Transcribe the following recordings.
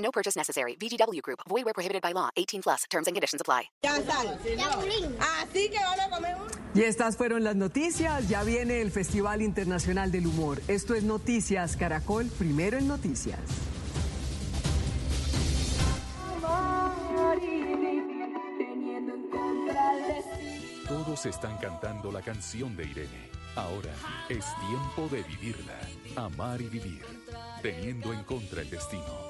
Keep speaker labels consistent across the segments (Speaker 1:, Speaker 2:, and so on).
Speaker 1: No purchase necessary. VGW Group. Void where prohibited by law. 18 plus. Terms and conditions apply.
Speaker 2: Ya sal. Así que van a comer un...
Speaker 3: Y estas fueron las noticias. Ya viene el Festival Internacional del Humor. Esto es Noticias Caracol, primero en noticias.
Speaker 4: Todos están cantando la canción de Irene. Ahora es tiempo de vivirla. Amar y vivir. Teniendo en contra el destino.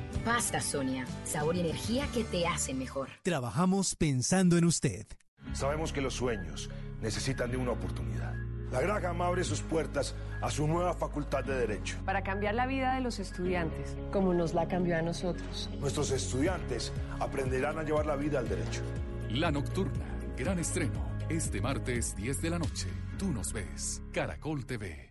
Speaker 5: Pasta Sonia, sabor y energía que te hacen mejor.
Speaker 6: Trabajamos pensando en usted.
Speaker 7: Sabemos que los sueños necesitan de una oportunidad. La Graham abre sus puertas a su nueva facultad de Derecho.
Speaker 8: Para cambiar la vida de los estudiantes, como nos la cambió a nosotros.
Speaker 7: Nuestros estudiantes aprenderán a llevar la vida al derecho.
Speaker 4: La Nocturna, gran estreno. Este martes 10 de la noche. Tú nos ves. Caracol TV.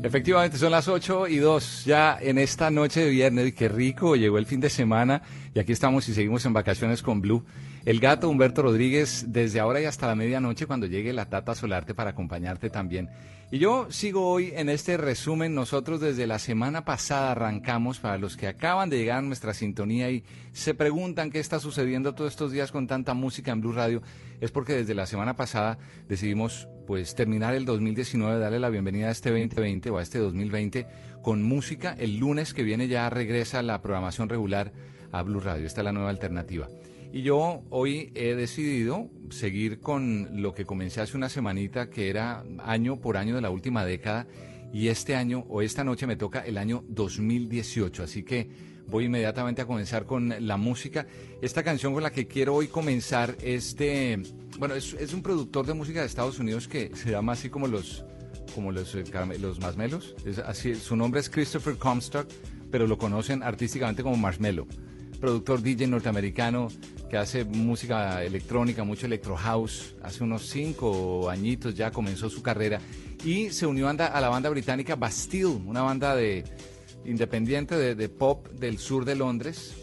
Speaker 9: Efectivamente, son las 8 y 2 ya en esta noche de viernes. Qué rico, llegó el fin de semana y aquí estamos y seguimos en vacaciones con Blue. El gato Humberto Rodríguez, desde ahora y hasta la medianoche, cuando llegue la Tata Solarte para acompañarte también. Y yo sigo hoy en este resumen. Nosotros desde la semana pasada arrancamos, para los que acaban de llegar a nuestra sintonía y se preguntan qué está sucediendo todos estos días con tanta música en Blue Radio, es porque desde la semana pasada decidimos pues terminar el 2019, darle la bienvenida a este 2020 o a este 2020 con música. El lunes que viene ya regresa la programación regular a Blue Radio. Esta es la nueva alternativa. Y yo hoy he decidido seguir con lo que comencé hace una semanita, que era año por año de la última década. Y este año o esta noche me toca el año 2018. Así que voy inmediatamente a comenzar con la música. Esta canción con la que quiero hoy comenzar es de, bueno, es, es un productor de música de Estados Unidos que se llama así como los, como los, eh, los Marshmellos. Es así, su nombre es Christopher Comstock, pero lo conocen artísticamente como Marshmello. Productor DJ norteamericano que hace música electrónica, mucho electro house. Hace unos cinco añitos ya comenzó su carrera y se unió a la banda británica Bastille, una banda de independiente de, pop del sur de Londres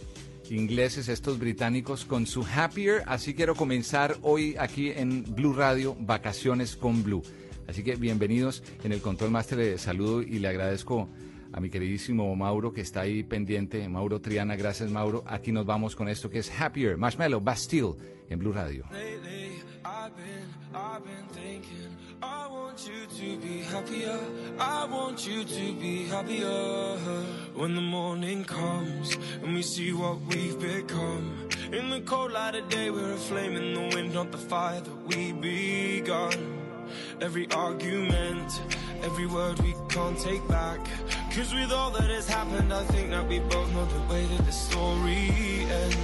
Speaker 9: ingleses, estos británicos, con su Happier. Así quiero comenzar hoy aquí en Blue Radio, Vacaciones con Blue. Así que bienvenidos en el Control Master. Le saludo y le agradezco a mi queridísimo Mauro que está ahí pendiente. Mauro Triana, gracias Mauro. Aquí nos vamos con esto que es Happier, Marshmallow, Bastille en Blue Radio.
Speaker 10: Every argument, Every word we can't take back. Cause with all that has happened I think that we both know the way that the story ends.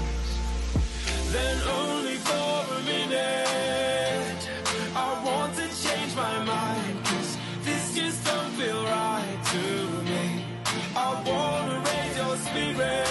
Speaker 10: Then only for a minute I want to change my mind. Cause this just don't feel right to me. I wanna raise your spirit.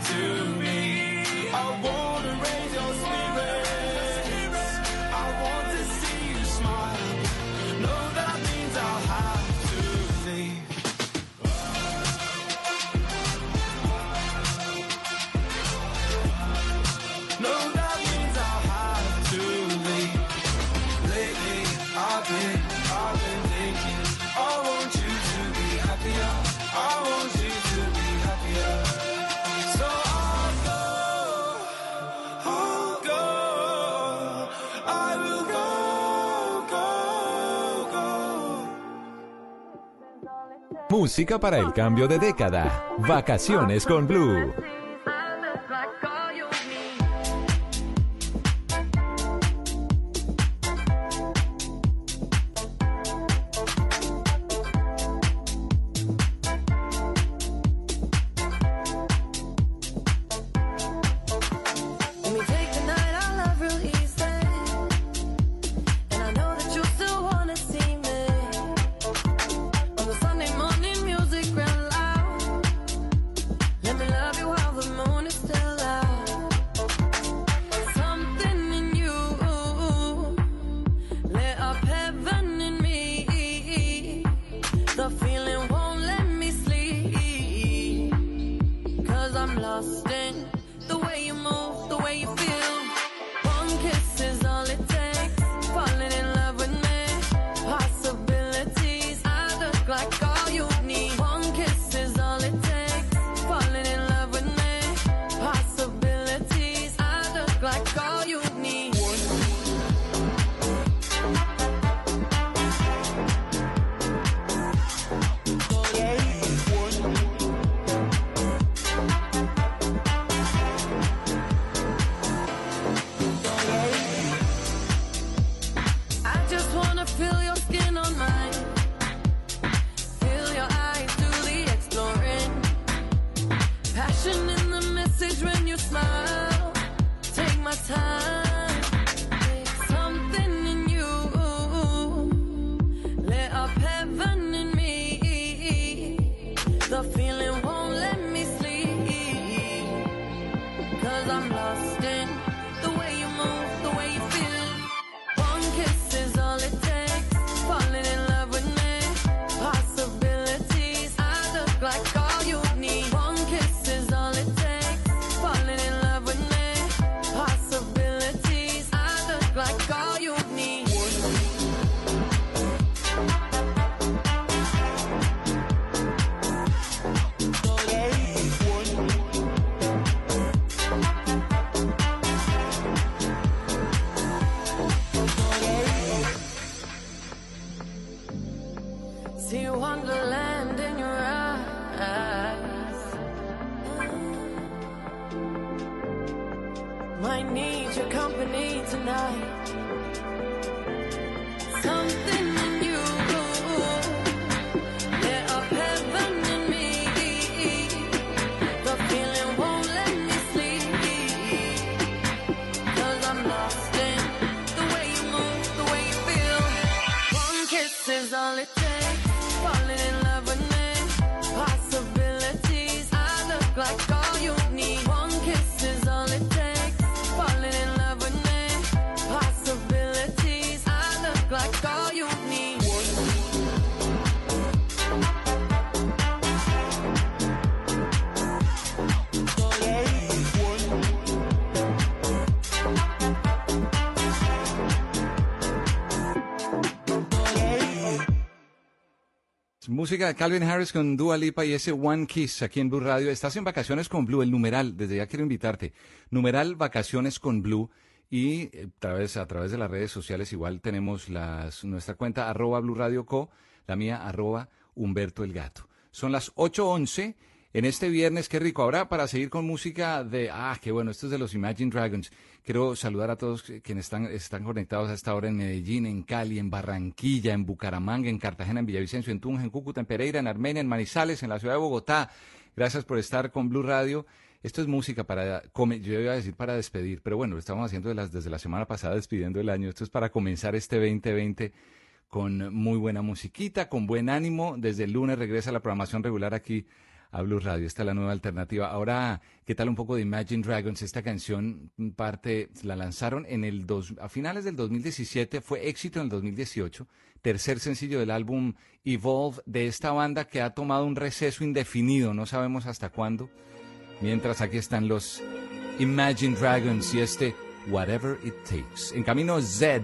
Speaker 11: Música para el cambio de década. Vacaciones con Blue.
Speaker 9: Música de Calvin Harris con Dua Lipa y ese One Kiss aquí en Blue Radio. Estás en vacaciones con Blue, el numeral, desde ya quiero invitarte. Numeral Vacaciones con Blue y eh, a través, de las redes sociales igual tenemos las, nuestra cuenta arroba Blue Radio Co, la mía arroba Humberto el Gato. Son las 8.11 en este viernes, qué rico. Ahora para seguir con música de, ah, qué bueno, esto es de los Imagine Dragons. Quiero saludar a todos quienes están, están conectados a esta hora en Medellín, en Cali, en Barranquilla, en Bucaramanga, en Cartagena, en Villavicencio, en Tunja, en Cúcuta, en Pereira, en Armenia, en Manizales, en la ciudad de Bogotá. Gracias por estar con Blue Radio. Esto es música para, yo iba a decir para despedir, pero bueno, lo estamos haciendo de las- desde la semana pasada, despidiendo el año. Esto es para comenzar este 2020 con muy buena musiquita, con buen ánimo. Desde el lunes regresa la programación regular aquí a Blue Radio. Esta es la nueva alternativa. Ahora, ¿qué tal un poco de Imagine Dragons? Esta canción mm, parte, la lanzaron en el dos, a finales del 2017, fue éxito en el 2018, tercer sencillo del álbum Evolve de esta banda que ha tomado un receso indefinido, no sabemos hasta cuándo. Mientras aquí están los Imagine Dragons y este Whatever It Takes. En camino Z.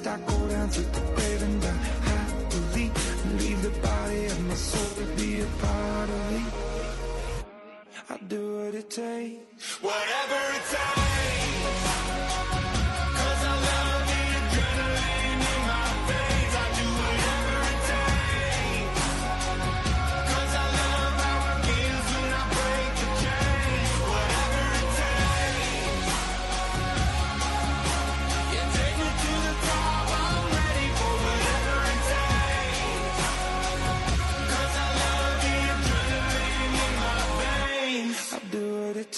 Speaker 12: least I go down to the grave and die happily. Leave the body of my soul to be a part of me. I do what it takes. Whatever it takes.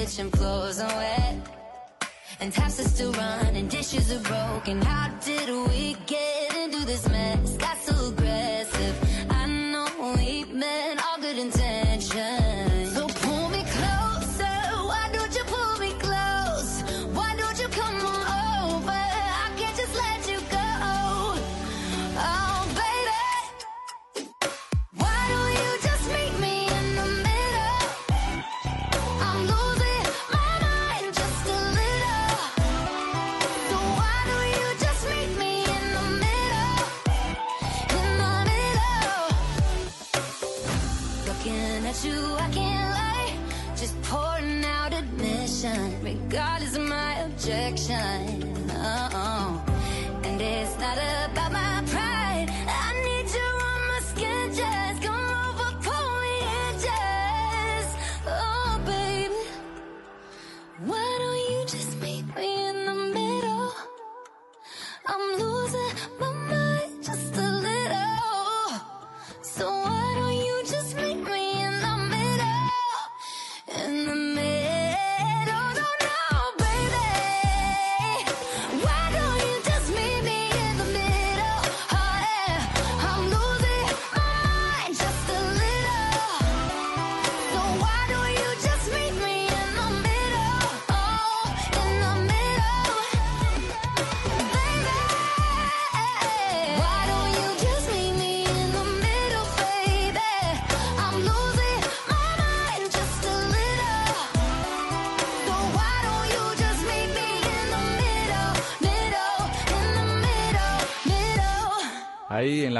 Speaker 13: kitchen. Floors are wet and taps are still running. Dishes are broken. How did we get into this mess? Got so aggressive.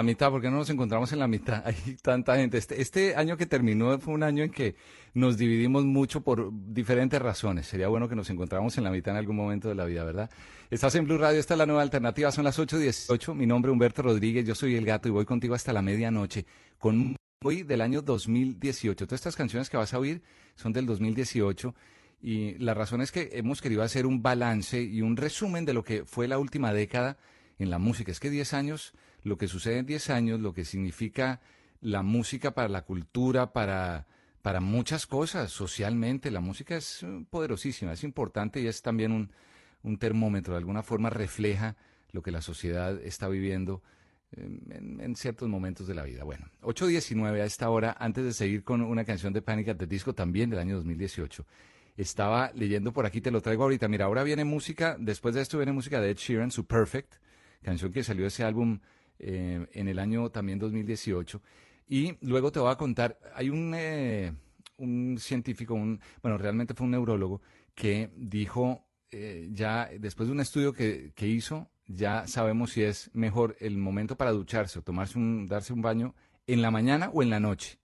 Speaker 9: La mitad, porque no nos encontramos en la mitad. Hay tanta gente. Este, este año que terminó fue un año en que nos dividimos mucho por diferentes razones. Sería bueno que nos encontráramos en la mitad en algún momento de la vida, ¿verdad? Estás en Blue Radio, esta es la nueva alternativa, son las 8.18. Mi nombre es Humberto Rodríguez, yo soy el gato y voy contigo hasta la medianoche con hoy del año 2018. Todas estas canciones que vas a oír son del 2018 y la razón es que hemos querido hacer un balance y un resumen de lo que fue la última década en la música. Es que 10 años, lo que sucede en 10 años, lo que significa la música para la cultura, para, para muchas cosas, socialmente, la música es eh, poderosísima, es importante y es también un, un termómetro, de alguna forma refleja lo que la sociedad está viviendo eh, en, ciertos momentos de la vida. Bueno, 8.19 a esta hora, antes de seguir con una canción de Panic the Disco también del año 2018. Estaba leyendo por aquí, te lo traigo ahorita. Mira, ahora viene música, después de esto viene música de Ed Sheeran, su Perfect, canción que salió ese álbum eh, en el año también 2018. Y luego te voy a contar, hay un, eh, un científico, un, bueno, realmente fue un neurólogo, que dijo, eh, ya después de un estudio que, que hizo, ya sabemos si es mejor el momento para ducharse o tomarse un, darse un baño en la mañana o en la noche.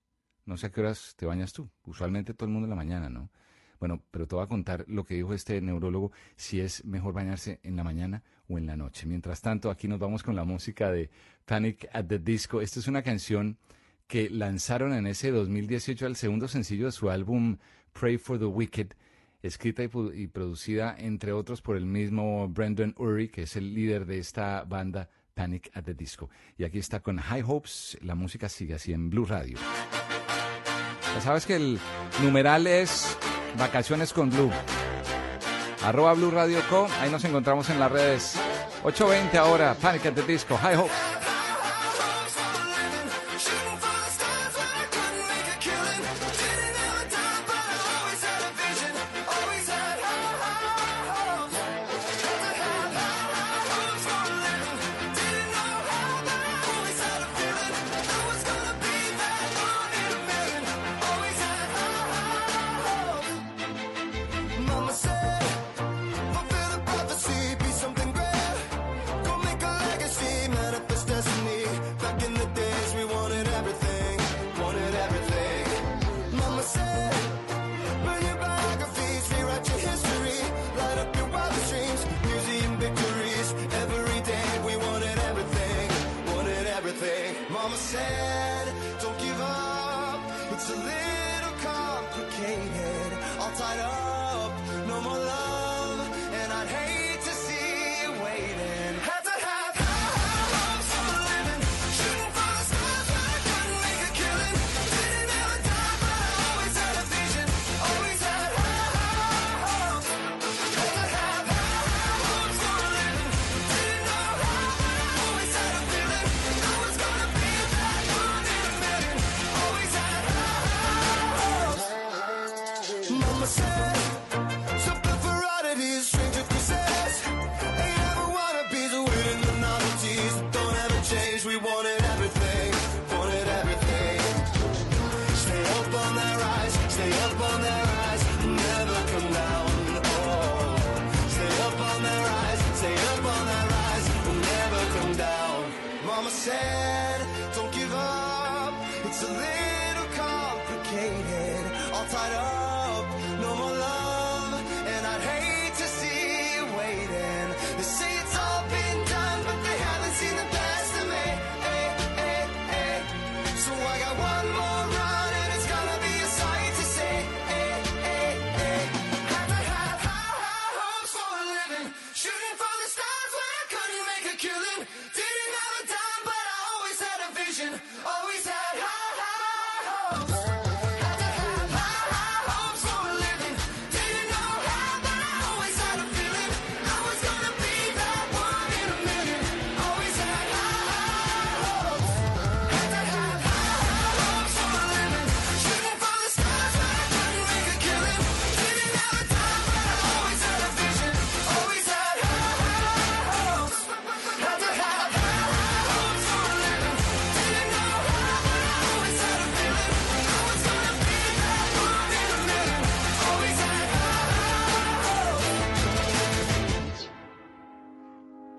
Speaker 9: No sé a qué horas te bañas tú. Usualmente todo el mundo en la mañana, ¿no? Bueno, pero te voy a contar lo que dijo este neurólogo, si es mejor bañarse en la mañana o en la noche. Mientras tanto, aquí nos vamos con la música de Panic at the Disco. Esta es una canción que lanzaron en ese 2018 el segundo sencillo de su álbum Pray for the Wicked, escrita y producida entre otros por el mismo Brendan Urie, que es el líder de esta banda Panic at the Disco. Y aquí está con High Hopes, la música sigue así en Blue Radio. Ya sabes que el numeral es Vacaciones con Blue. Arroba Blue Radio Co. Ahí nos encontramos en las redes. 8.20 ahora, Panic at the Disco, High Hopes.
Speaker 14: fight on.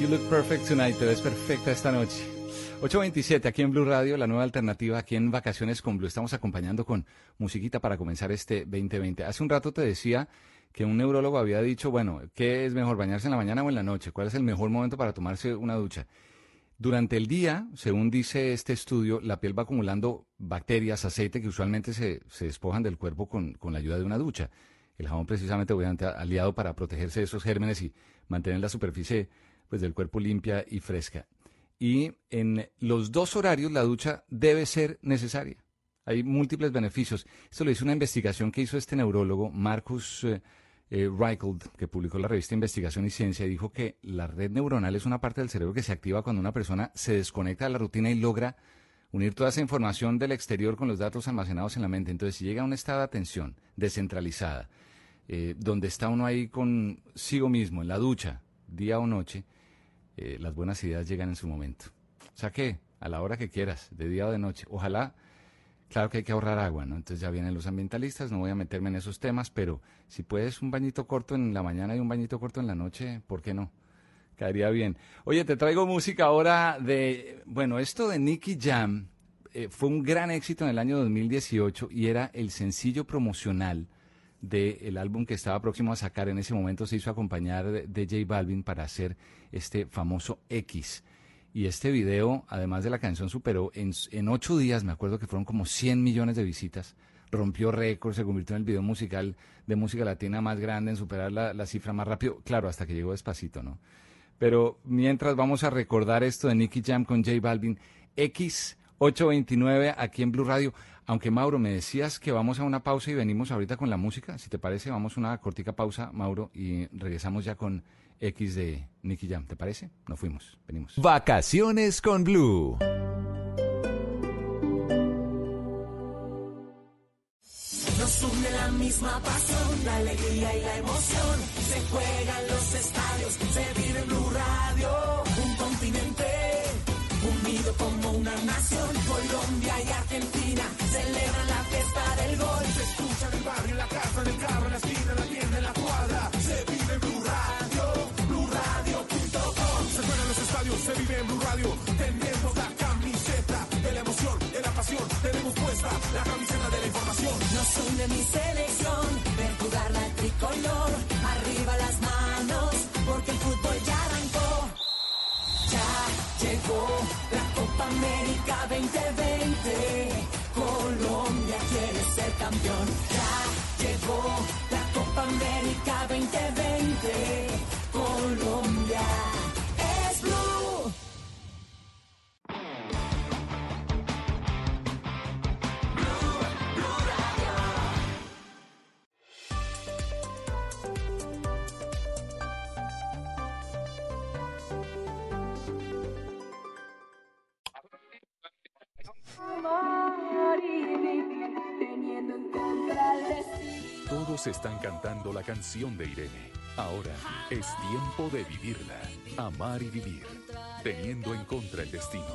Speaker 10: You look perfect tonight.
Speaker 9: Te ves perfecta esta noche. 8.27 aquí en Blue Radio, la nueva alternativa aquí en Vacaciones con Blue. Estamos acompañando con musiquita para comenzar este 2020. Hace un rato te decía que un neurólogo había dicho, bueno, ¿qué es mejor, bañarse en la mañana o en la noche? ¿Cuál es el mejor momento para tomarse una ducha? Durante el día, según dice este estudio, la piel va acumulando bacterias, aceite que usualmente se, se despojan del cuerpo con, con la ayuda de una ducha. El jabón precisamente, obviamente, aliado para protegerse de esos gérmenes y mantener la superficie pues, del cuerpo limpia y fresca. Y en los dos horarios la ducha debe ser necesaria. Hay múltiples beneficios. Esto lo hizo una investigación que hizo este neurólogo, Marcus eh, eh, Reichelt, que publicó la revista Investigación y Ciencia, y dijo que la red neuronal es una parte del cerebro que se activa cuando una persona se desconecta de la rutina y logra unir toda esa información del exterior con los datos almacenados en la mente. Entonces, si llega a un estado de atención descentralizada, eh, donde está uno ahí consigo mismo, en la ducha, día o noche, eh, las buenas ideas llegan en su momento. O sea que, a la hora que quieras, de día o de noche. Ojalá, claro que hay que ahorrar agua, ¿no? Entonces ya vienen los ambientalistas, no voy a meterme en esos temas, pero si puedes un bañito corto en la mañana y un bañito corto en la noche, ¿por qué no? Caería bien. Oye, te traigo música ahora de, bueno, esto de Nicky Jam eh, fue un gran éxito en el año 2018 y era el sencillo promocional del álbum que estaba próximo a sacar. En ese momento se hizo acompañar de, J Balvin para hacer este famoso X. Y este video, además de la canción, superó en, en ocho días, me acuerdo que fueron como 100 millones de visitas. Rompió récords, se convirtió en el video musical de música latina más grande, en superar la, la cifra más rápido. Claro, hasta que llegó despacito, ¿no? Pero mientras vamos a recordar esto de Nicky Jam con J Balvin, X829 aquí en Blue Radio. Aunque Mauro, me decías que vamos a una pausa y venimos ahorita con la música. Si te parece, vamos a una cortica pausa, Mauro, y regresamos ya con X de Nicky Jam. ¿Te parece? Nos fuimos, venimos.
Speaker 15: Vacaciones con Blue.
Speaker 16: Nos une la misma pasión, la alegría y la emoción. Se juegan los estadios, se vive en Blue Radio.
Speaker 4: Todos están cantando la canción de Irene. Ahora es tiempo de vivirla. Amar y vivir. Teniendo en contra el destino.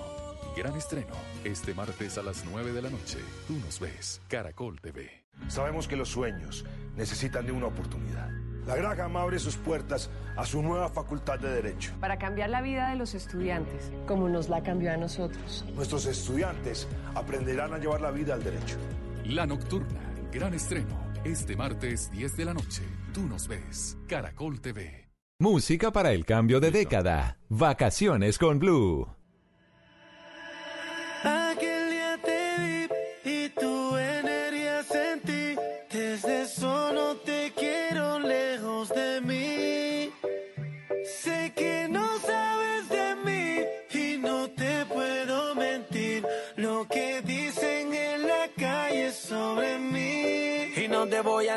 Speaker 4: Gran estreno. Este martes a las 9 de la noche. Tú nos ves. Caracol TV.
Speaker 7: Sabemos que los sueños necesitan de una oportunidad. La Graham abre sus puertas a su nueva facultad de Derecho.
Speaker 8: Para cambiar la vida de los estudiantes, como nos la cambió a nosotros.
Speaker 7: Nuestros estudiantes aprenderán a llevar la vida al derecho.
Speaker 4: La Nocturna. Gran estreno. Este martes 10 de la noche. Tú nos ves. Caracol TV.
Speaker 15: Música para el cambio de década. Vacaciones con Blue.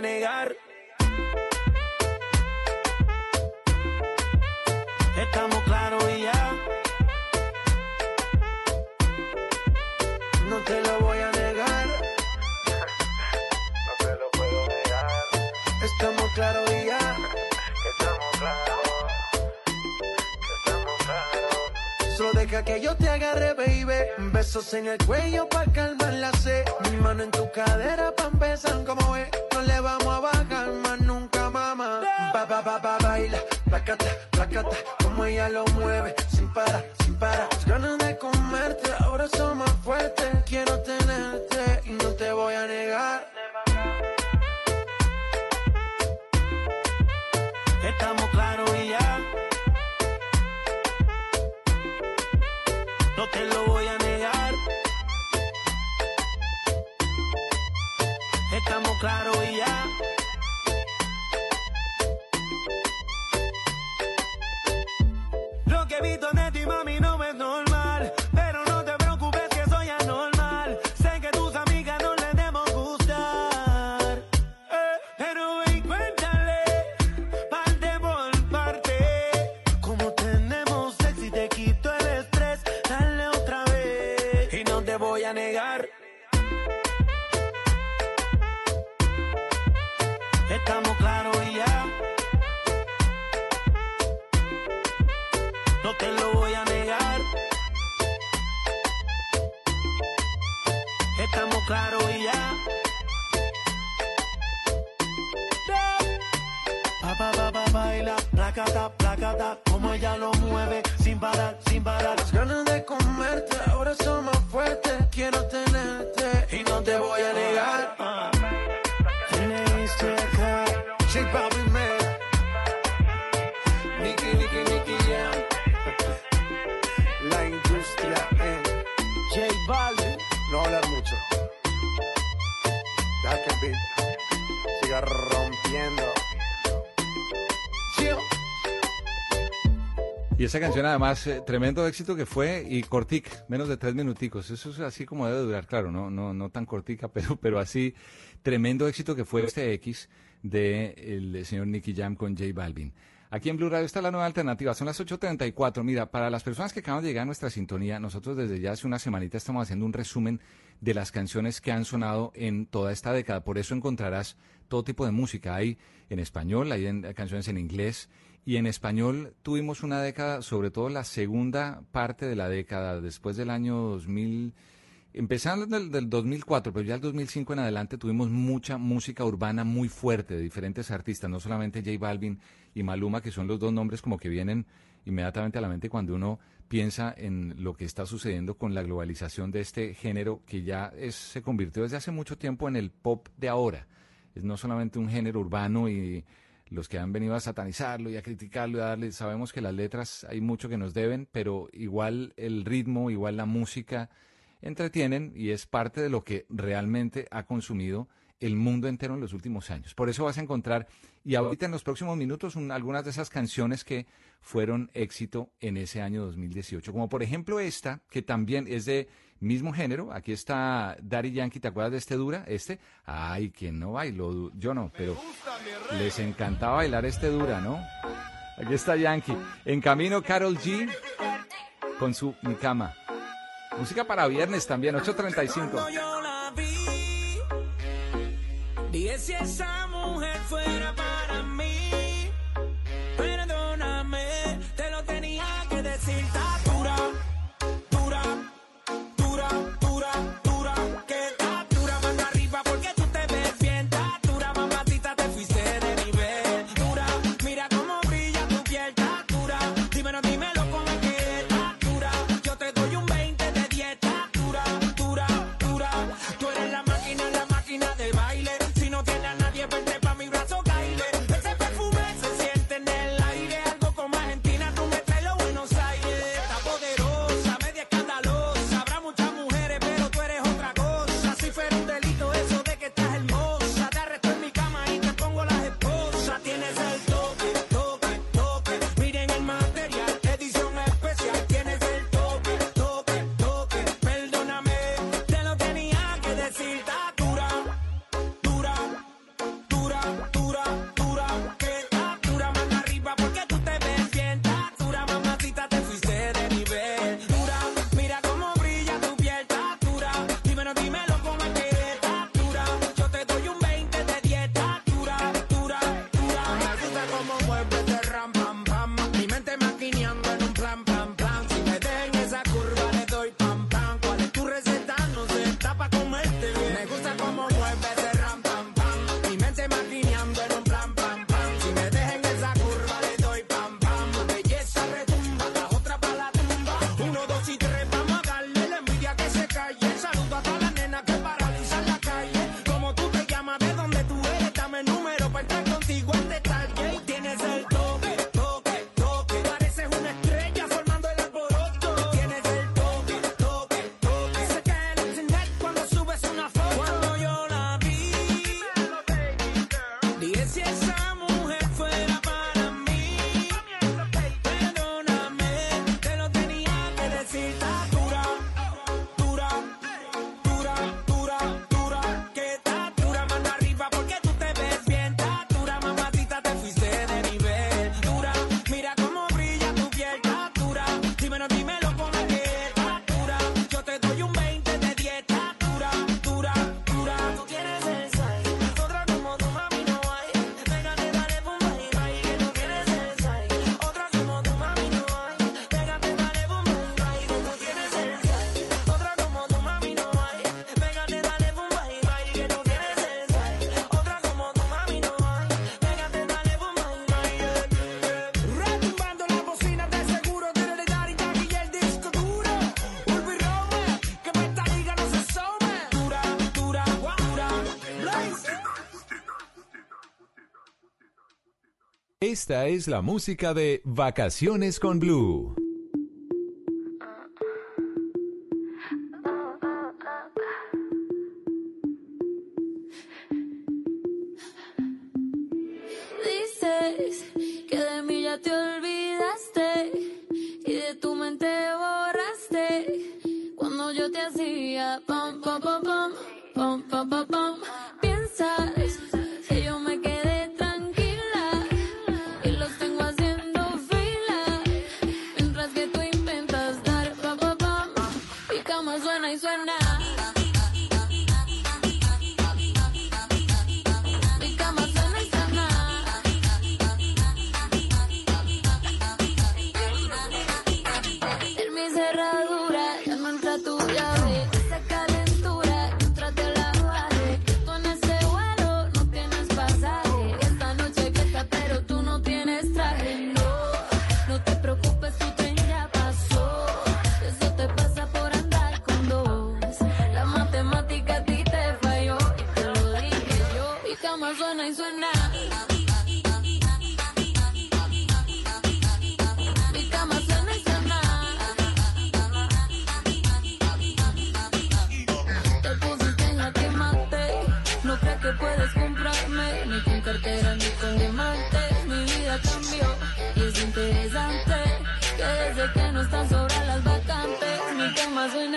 Speaker 17: Negar. Besos en el cuello pa' calmar la sed. Mi mano en tu cadera pa' empezar como ve. No le vamos a bajar más nunca, mamá. Ba, ba, ba, ba, baila. Placata, placata. Como ella lo mueve. Sin parar, sin parar. Las ganas de comerte ahora son más fuertes. Quiero tenerte Claros y ya. Como ella lo mueve, sin parar, sin parar. Las ganas de comerte ahora son más fuertes. Quiero tenerte y no te voy a negar.
Speaker 9: Y esa canción además, eh, tremendo éxito que fue y cortic, menos de tres minuticos. Eso es así como debe durar, claro, no, no, no tan cortica, pero, pero así, tremendo éxito que fue este X de el señor Nicky Jam con J Balvin. Aquí en Blue Radio está la nueva alternativa, son las 8.34. Mira, para las personas que acaban de llegar a nuestra sintonía, nosotros desde ya hace una semanita estamos haciendo un resumen de las canciones que han sonado en toda esta década. Por eso encontrarás todo tipo de música. Hay en español, hay en- canciones en inglés. Y en español tuvimos una década, sobre todo la segunda parte de la década, después del año 2000, empezando del, del 2004, pero ya el 2005 en adelante tuvimos mucha música urbana muy fuerte de diferentes artistas, no solamente J Balvin y Maluma, que son los dos nombres como que vienen inmediatamente a la mente cuando uno piensa en lo que está sucediendo con la globalización de este género que ya es, se convirtió desde hace mucho tiempo en el pop de ahora. Es no solamente un género urbano y los que han venido a satanizarlo y a criticarlo y a darle, sabemos que las letras hay mucho que nos deben, pero igual el ritmo, igual la música entretienen y es parte de lo que realmente ha consumido el mundo entero en los últimos años. Por eso vas a encontrar, y ahorita en los próximos minutos, un, algunas de esas canciones que fueron éxito en ese año 2018. Como por ejemplo esta, que también es de mismo género. Aquí está Daddy Yankee, ¿te acuerdas de este dura? Este. Ay, quien no bailó, yo no, pero les encantaba bailar este dura, ¿no? Aquí está Yankee. En camino, Carol G. con su Mi Cama. Música para viernes también, 835.
Speaker 14: si Esta
Speaker 18: es la música de Vacaciones con Blue.
Speaker 13: Dices que de mí ya te olvidaste y de tu mente borraste cuando yo te hacía pam pam pam pam pam pam pam pam piensas Nazlı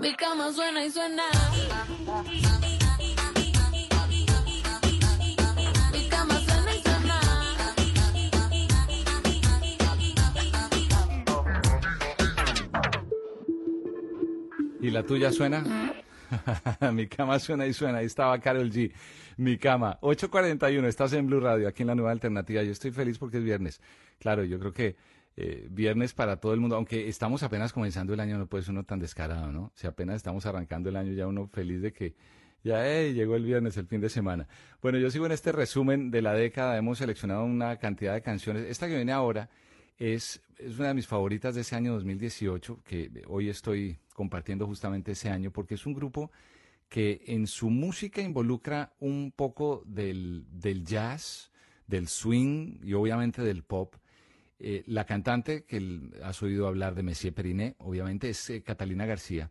Speaker 13: Mi cama suena y suena. Mi cama suena y suena.
Speaker 19: ¿Y
Speaker 9: la tuya suena? Mi cama suena y suena. Ahí estaba Carol G. Mi cama. 8.41. Estás en Blue Radio, aquí en la nueva alternativa. Yo estoy feliz porque es viernes. Claro, yo creo que eh, viernes para todo el mundo. Aunque estamos apenas comenzando el año, no puede ser uno tan descarado, ¿no? Si apenas estamos arrancando el año, ya uno feliz de que ya llegó el viernes, el fin de semana. Bueno, yo sigo en este resumen de la década. Hemos seleccionado una cantidad de canciones. Esta que viene ahora es, una de mis favoritas de ese año 2018, que hoy estoy compartiendo justamente ese año, porque es un grupo que en su música involucra un poco del jazz, del swing y obviamente del pop. Eh, la cantante que has oído hablar de Messier Periné, obviamente, es eh, Catalina García.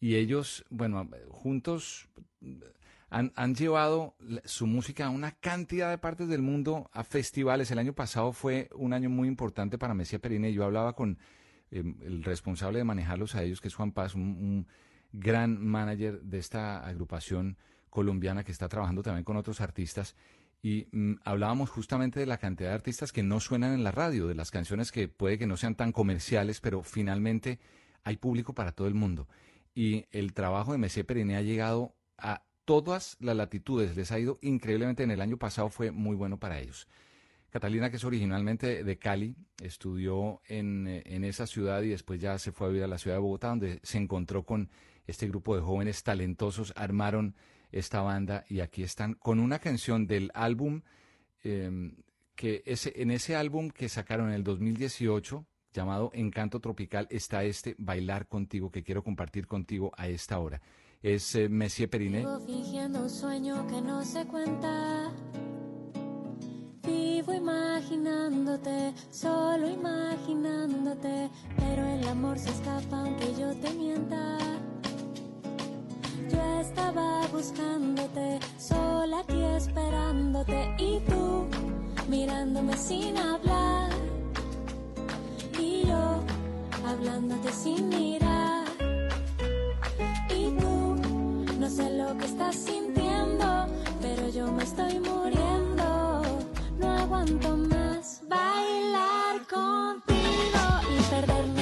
Speaker 9: Y ellos, bueno, juntos mm, han, han llevado su música a una cantidad de partes del mundo, a festivales. El año pasado fue un año muy importante para Messier Periné. Yo hablaba con eh, el responsable de manejarlos a ellos, que es Juan Paz, un, un gran manager de esta agrupación colombiana que está trabajando también con otros artistas. Y mm, hablábamos justamente de la cantidad de artistas que no suenan en la radio, de las canciones que puede que no sean tan comerciales, pero finalmente hay público para todo el mundo. Y el trabajo de Messier Periné ha llegado a todas las latitudes, les ha ido increíblemente. En el año pasado fue muy bueno para ellos. Catalina, que es originalmente de Cali, estudió en, eh, en esa ciudad y después ya se fue a vivir a la ciudad de Bogotá, donde se encontró con este grupo de jóvenes talentosos, armaron esta banda y aquí están con una canción del álbum, eh, que ese, en ese álbum que sacaron en el 2018, llamado Encanto Tropical, está este Bailar Contigo, que quiero compartir contigo a esta hora. Es eh, Messier Periné.
Speaker 19: Vivo fingiendo un sueño que no se cuenta. Vivo imaginándote, solo imaginándote. Pero el amor se escapa aunque yo te mienta. Estaba buscándote, sola aquí esperándote. Y tú mirándome sin hablar. Y yo hablándote sin mirar. Y tú no sé lo que estás sintiendo, pero yo me estoy muriendo. No aguanto más bailar contigo y perdernos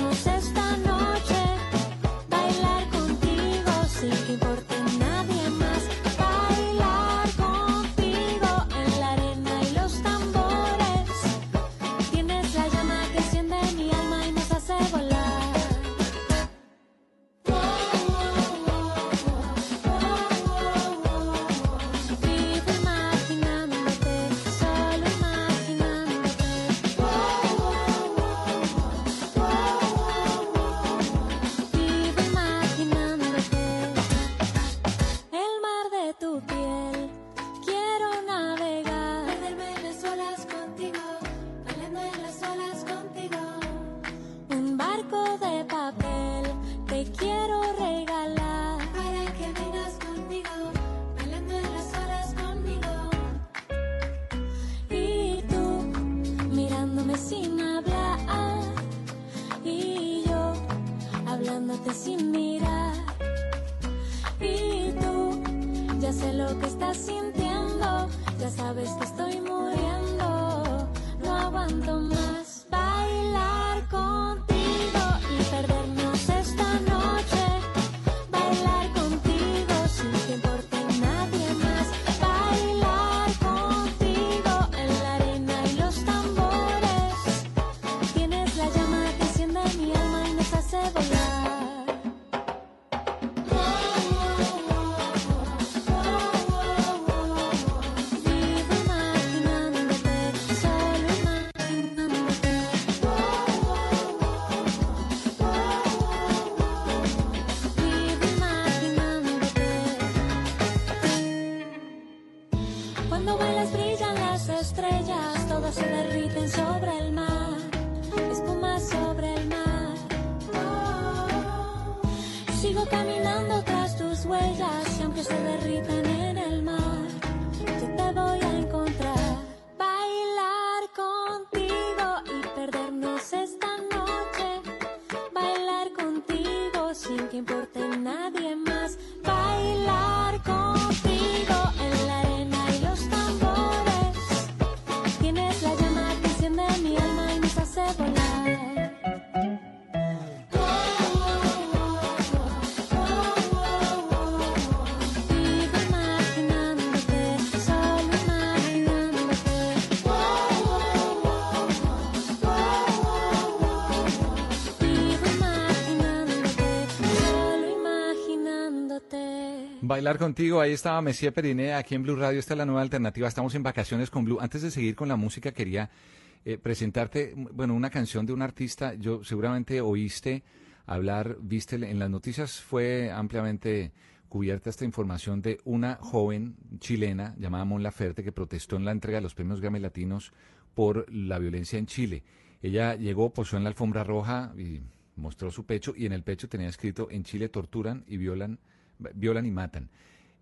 Speaker 19: Ya sé lo que estás sintiendo, ya sabes que
Speaker 13: estoy muriendo. No aguanto más bailar contigo.
Speaker 9: Bailar contigo, ahí estaba Messier Periné, aquí en Blue Radio, esta es la nueva alternativa, estamos en vacaciones con Blue. Antes de seguir con la música, quería eh, presentarte, bueno, una canción de un artista, yo seguramente oíste hablar, viste en las noticias, fue ampliamente cubierta esta información de una joven chilena llamada Mon Laferte que protestó en la entrega de los premios Grammy Latinos por la violencia en Chile. Ella llegó, posó en la alfombra roja y mostró su pecho y en el pecho tenía escrito en Chile torturan y violan, violan y matan.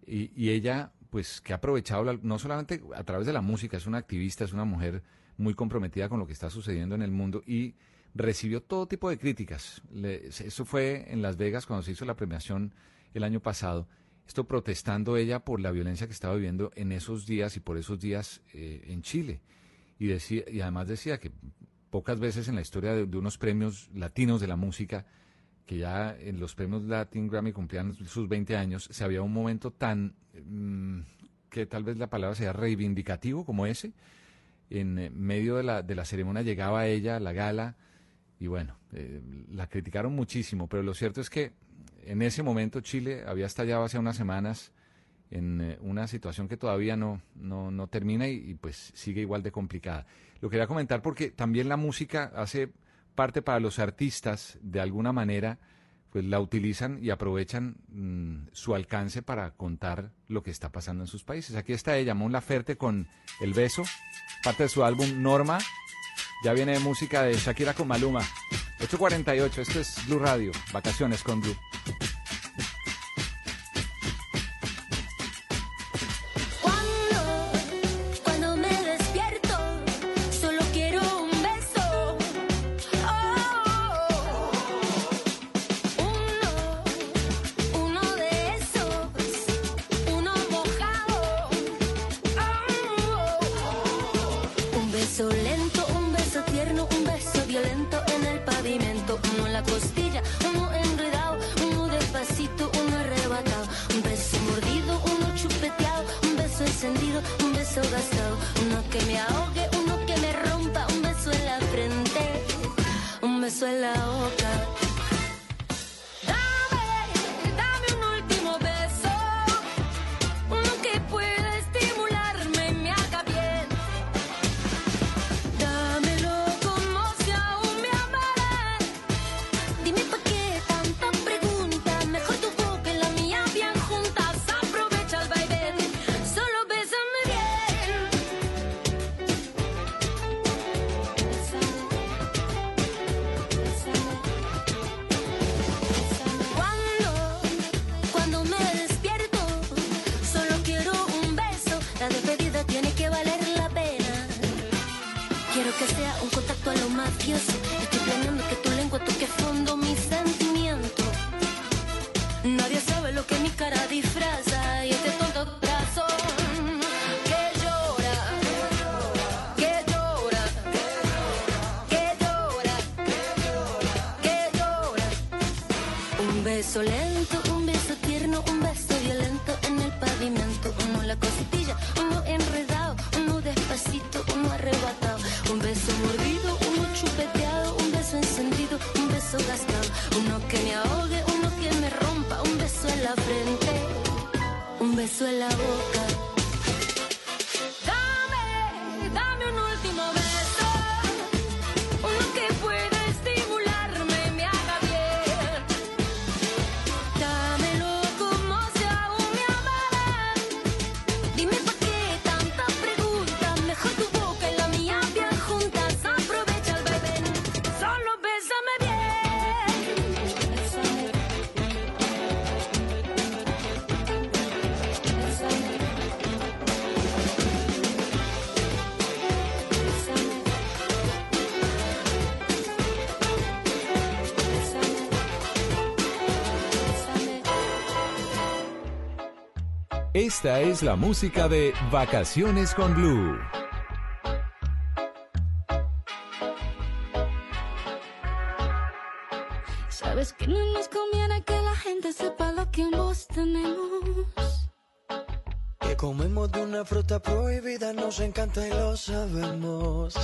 Speaker 9: Y, y ella, pues, que ha aprovechado, la- no solamente a través de la música, es una activista, es una mujer muy comprometida con lo que está sucediendo en el mundo y recibió todo tipo de críticas. Eso fue en Las Vegas cuando se hizo la premiación el año pasado. Esto protestando ella por la violencia que estaba viviendo en esos días y por esos días eh, en Chile. Y, decía, y además decía que pocas veces en la historia de, de unos premios latinos de la música, que ya en los premios Latin Grammy cumplían sus 20 años, se había un momento tan, mm, que tal vez la palabra sea reivindicativo como ese. En eh, medio de la, de la ceremonia llegaba ella la gala y bueno, eh, la criticaron muchísimo, pero lo cierto es que en ese momento Chile había estallado hace unas semanas en eh, una situación que todavía no, no, no termina y, y, pues sigue igual de complicada. Lo quería comentar porque también la música hace parte para los artistas, de alguna manera, pues la utilizan y aprovechan mm, su alcance para contar lo que está pasando en sus países. Aquí está ella, Mon Laferte con El Beso, parte de su álbum Norma. Ya viene música de Shakira con Maluma. 8.48, esto es Blue Radio, vacaciones con Blue.
Speaker 13: Que me ahogue,
Speaker 15: Esta es la música de Vacaciones con Blue.
Speaker 17: Sabes que no nos conviene que la gente sepa lo que ambos tenemos.
Speaker 20: Que comemos de una fruta prohibida, nos encanta y lo sabemos.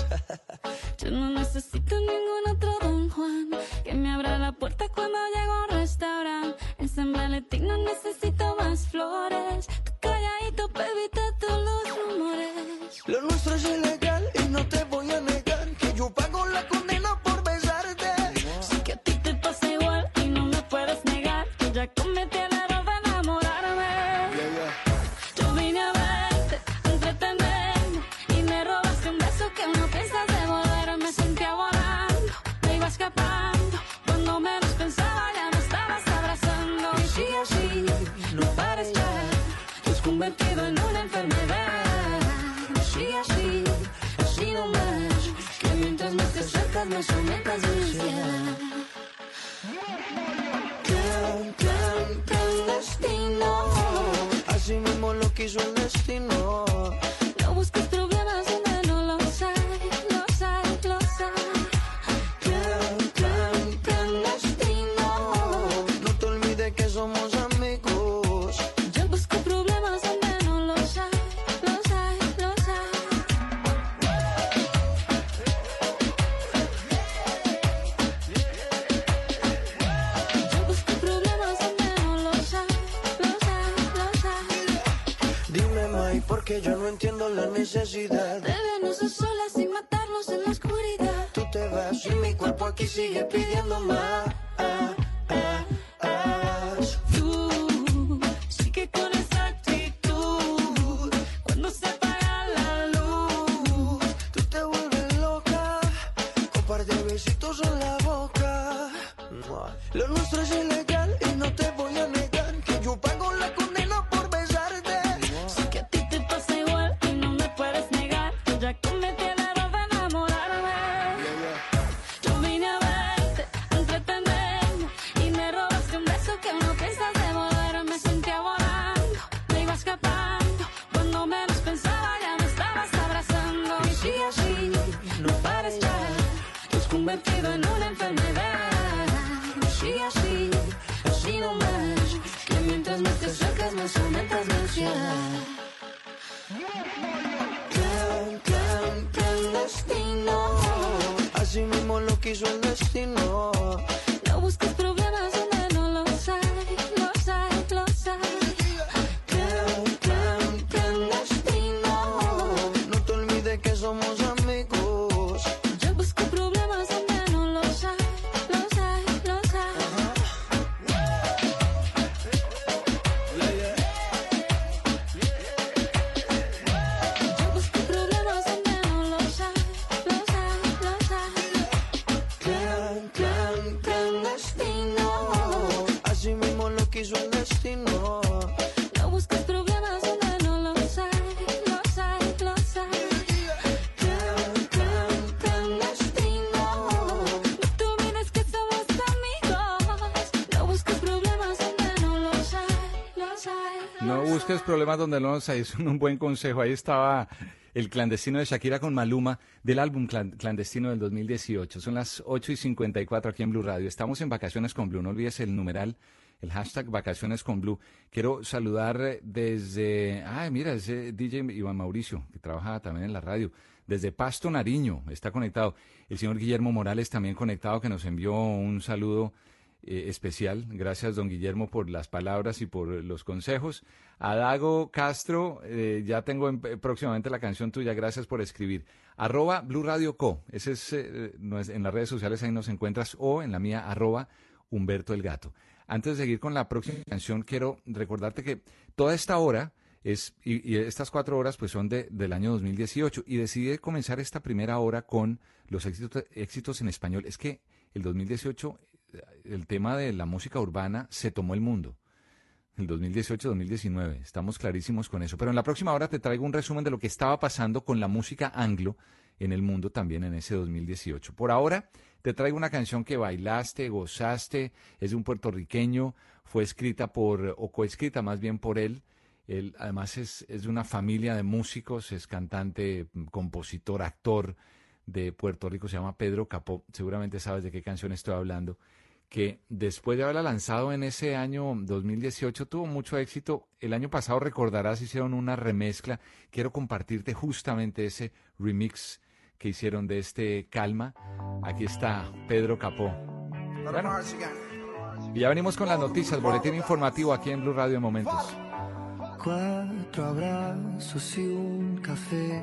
Speaker 20: Entiendo la necesidad.
Speaker 17: De vernos a solas sin matarnos en la oscuridad.
Speaker 20: Tú te vas y mi cuerpo aquí sigue pidiendo más.
Speaker 17: Busques problemas donde no los hay.
Speaker 9: Es un buen consejo. Ahí estaba el clandestino de Shakira con Maluma del álbum Clan- Clandestino del 2018. Son las 8 y 54 aquí en Blue Radio. Estamos en Vacaciones con Blue. No olvides el numeral, el hashtag Vacaciones con Blue. Quiero saludar desde. Ay, mira, ese DJ Iván Mauricio, que trabaja también en la radio. Desde Pasto Nariño está conectado. El señor Guillermo Morales también conectado, que nos envió un saludo eh, especial. Gracias, don Guillermo, por las palabras y por los consejos. A Dago Castro, eh, ya tengo en- eh, próximamente la canción tuya. Gracias por escribir. Arroba Blue Radio Co. Ese es, eh, en las redes sociales, ahí nos encuentras. O en la mía, arroba Humberto el Gato. Antes de seguir con la próxima canción, quiero recordarte que toda esta hora es, y, estas cuatro horas pues son de, del año 2018 y decidí comenzar esta primera hora con los éxitos, éxitos en español. Es que el 2018 el tema de la música urbana se tomó el mundo. el 2018-2019. Estamos clarísimos con eso. Pero en la próxima hora te traigo un resumen de lo que estaba pasando con la música anglo en el mundo también en ese 2018. Por ahora, te traigo una canción que bailaste, gozaste, es de un puertorriqueño, fue escrita por, o coescrita más bien por él. Él además es, es de una familia de músicos, es cantante, compositor, actor de Puerto Rico, se llama Pedro Capó. Seguramente sabes de qué canción estoy hablando que después de haberla lanzado en ese año 2018 tuvo mucho éxito. El año pasado recordarás hicieron una remezcla. Quiero compartirte justamente ese remix que hicieron de este Calma. Aquí está Pedro Capó. Y ya venimos con las noticias, boletín informativo aquí en Blue Radio en momentos.
Speaker 21: Cuatro abrazos y un café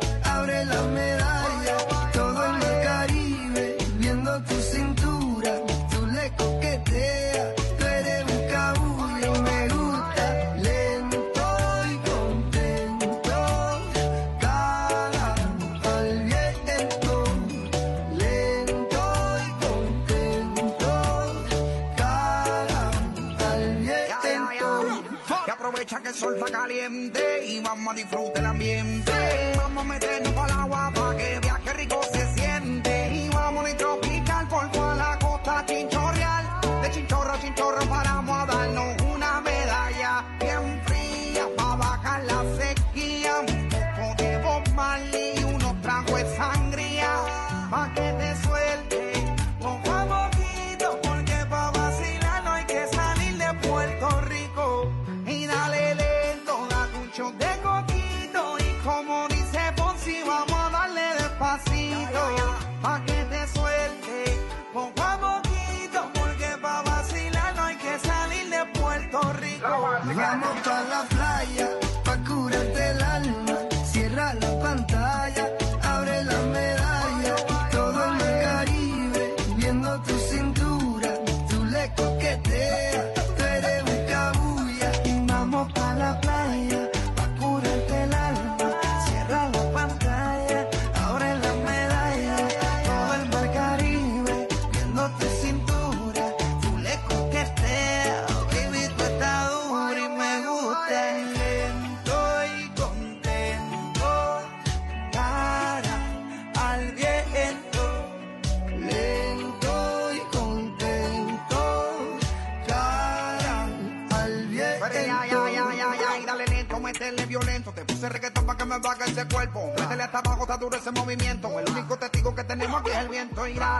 Speaker 21: todo en el Caribe, viendo tu cintura, tu le coquetea, tú eres un caudio, me gusta lento, y contento, cala, al viento, lento y contento, cala, al viento.
Speaker 22: que aprovecha que el sol va caliente y mamá disfruta el ambiente meternos para el agua para que
Speaker 21: going out.